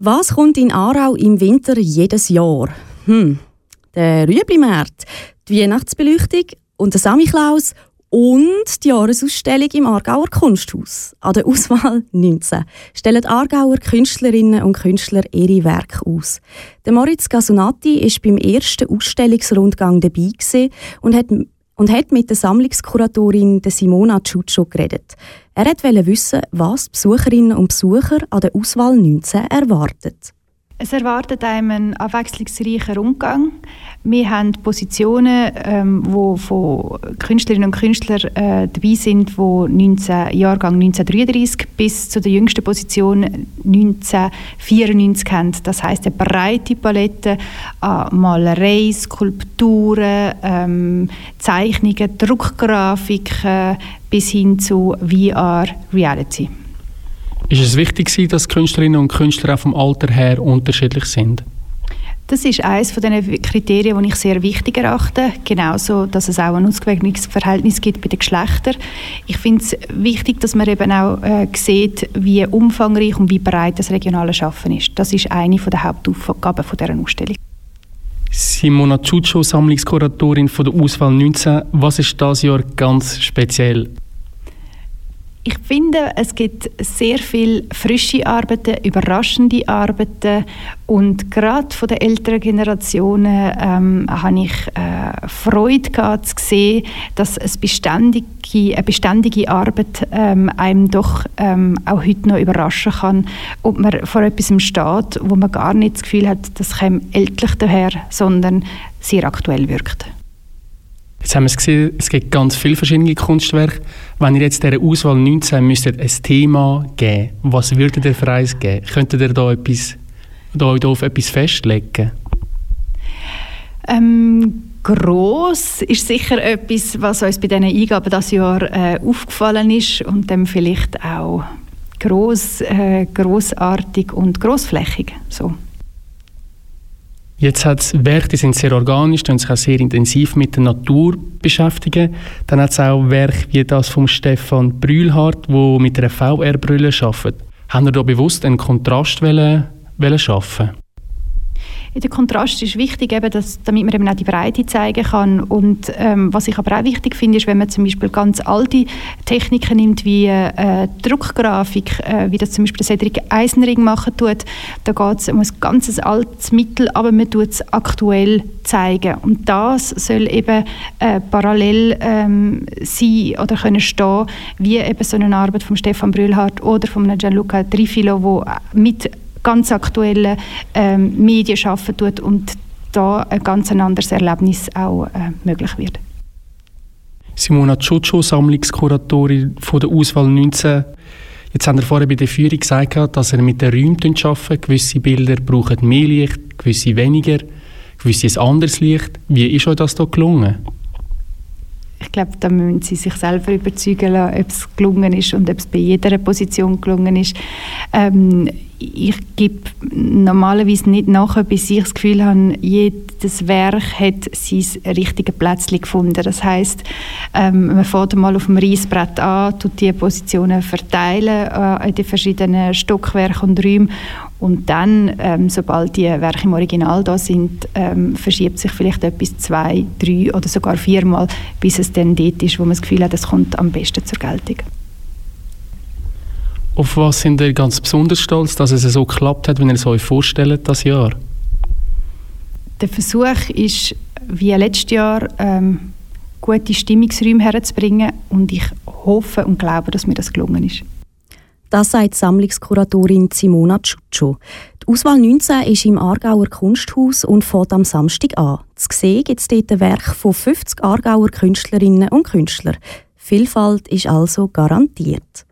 Was kommt in Aarau im Winter jedes Jahr? Hm, der Rüeblimarkt, die Weihnachtsbeleuchtung und der Samichlaus und die Jahresausstellung im Aargauer Kunsthaus. An der Auswahl 19 stellen Aargauer Künstlerinnen und Künstler ihre Werke aus. Der Moritz Gasonati ist beim ersten Ausstellungsrundgang dabei und hat und hat mit der Sammlungskuratorin Simona Ciuccio geredet. Er wollte wissen, was Besucherinnen und Besucher an der Auswahl 19 erwartet. Es erwartet einem einen abwechslungsreichen Rundgang. Wir haben Positionen, ähm, wo von Künstlerinnen und Künstlern äh, dabei sind, die 19, Jahrgang 1933 bis zu der jüngsten Position 1994 haben. Das heißt eine breite Palette an Malerei, Skulpturen, ähm, Zeichnungen, Druckgrafiken bis hin zu VR Reality. Ist es wichtig, dass Künstlerinnen und Künstler auch vom Alter her unterschiedlich sind? Das ist eines von den Kriterien, die ich sehr wichtig erachte. Genauso, dass es auch ein ausgewogenes Verhältnis gibt bei den Geschlechtern. Ich finde es wichtig, dass man eben auch äh, sieht, wie umfangreich und wie breit das regionale Schaffen ist. Das ist eine der Hauptaufgaben von dieser Ausstellung. Simona Ciuccio, Sammlungskuratorin von der Auswahl 19. Was ist das Jahr ganz speziell? Ich finde, es gibt sehr viel frische Arbeiten, überraschende Arbeiten und gerade von den älteren Generationen ähm, habe ich äh, Freude gehabt, zu sehen, dass es beständige, eine beständige Arbeit ähm, einem doch ähm, auch heute noch überraschen kann, ob man vor etwas steht, wo man gar nicht das Gefühl hat, das käme ältlich daher, sondern sehr aktuell wirkt. Jetzt haben wir es gesehen, es gibt ganz viele verschiedene Kunstwerke. Wenn ihr jetzt dieser Auswahl 19 müsstet ein Thema geben, was würdet ihr für eins geben? Könntet ihr da etwas, da auf etwas festlegen? Ähm, gross ist sicher etwas, was uns bei diesen Eingaben dieses Jahr äh, aufgefallen ist und dann vielleicht auch gross, äh, grossartig und grossflächig. So. Jetzt hat es Werke, die sind sehr organisch, die sich auch sehr intensiv mit der Natur beschäftigen. Dann hat es auch Werke wie das von Stefan Brühlhardt, wo mit einer VR-Brille arbeitet. Haben wir da bewusst einen Kontrast wollen, wollen schaffen? Der Kontrast ist wichtig, eben, dass, damit man eben auch die Breite zeigen kann. Und ähm, was ich aber auch wichtig finde, ist, wenn man zum Beispiel ganz alte Techniken nimmt, wie äh, Druckgrafik, äh, wie das zum Beispiel Cedric Eisenring machen tut, da geht es um ein ganz altes Mittel, aber man tut es aktuell zeigen. Und das soll eben äh, parallel ähm, sein oder können stehen, wie eben so eine Arbeit von Stefan Brühlhardt oder von Gianluca Trifilo, wo mit ganz aktuellen ähm, Medien arbeiten tut und da ein ganz anderes Erlebnis auch äh, möglich wird. Simona Ciuccio, Sammlungskuratorin von der Auswahl 19. Jetzt haben wir vorher bei der Führung gesagt, dass er mit den Räumen arbeitet. Gewisse Bilder brauchen mehr Licht, gewisse weniger, gewisse ein anderes Licht. Wie ist euch das hier gelungen? Ich glaube, da müssen sie sich selber überzeugen lassen, ob es gelungen ist und ob es bei jeder Position gelungen ist. Ähm, ich gebe normalerweise nicht nachher, bis ich das Gefühl habe, jedes Werk hat sein richtiges Plätzchen gefunden. Das heißt, ähm, man fährt mal auf dem Reisbrett an, tut die Positionen verteilen äh, in den verschiedenen Stockwerken und Räumen und dann, ähm, sobald die Werke im Original da sind, ähm, verschiebt sich vielleicht etwas zwei, drei oder sogar viermal, bis es dann dort ist, wo man das Gefühl hat, es kommt am besten zur Geltung. Auf was sind ihr ganz besonders stolz, dass es so geklappt hat, wie ihr es euch vorstellt, das Jahr? Der Versuch ist, wie letztes Jahr, ähm, gute Stimmungsräume herzubringen und ich hoffe und glaube, dass mir das gelungen ist. Das sagt Sammlungskuratorin Simona Ciuccio. Die Auswahl 19 ist im Aargauer Kunsthaus und fährt am Samstag an. Zu sehen gibt es dort ein Werk von 50 Aargauer Künstlerinnen und Künstlern. Vielfalt ist also garantiert.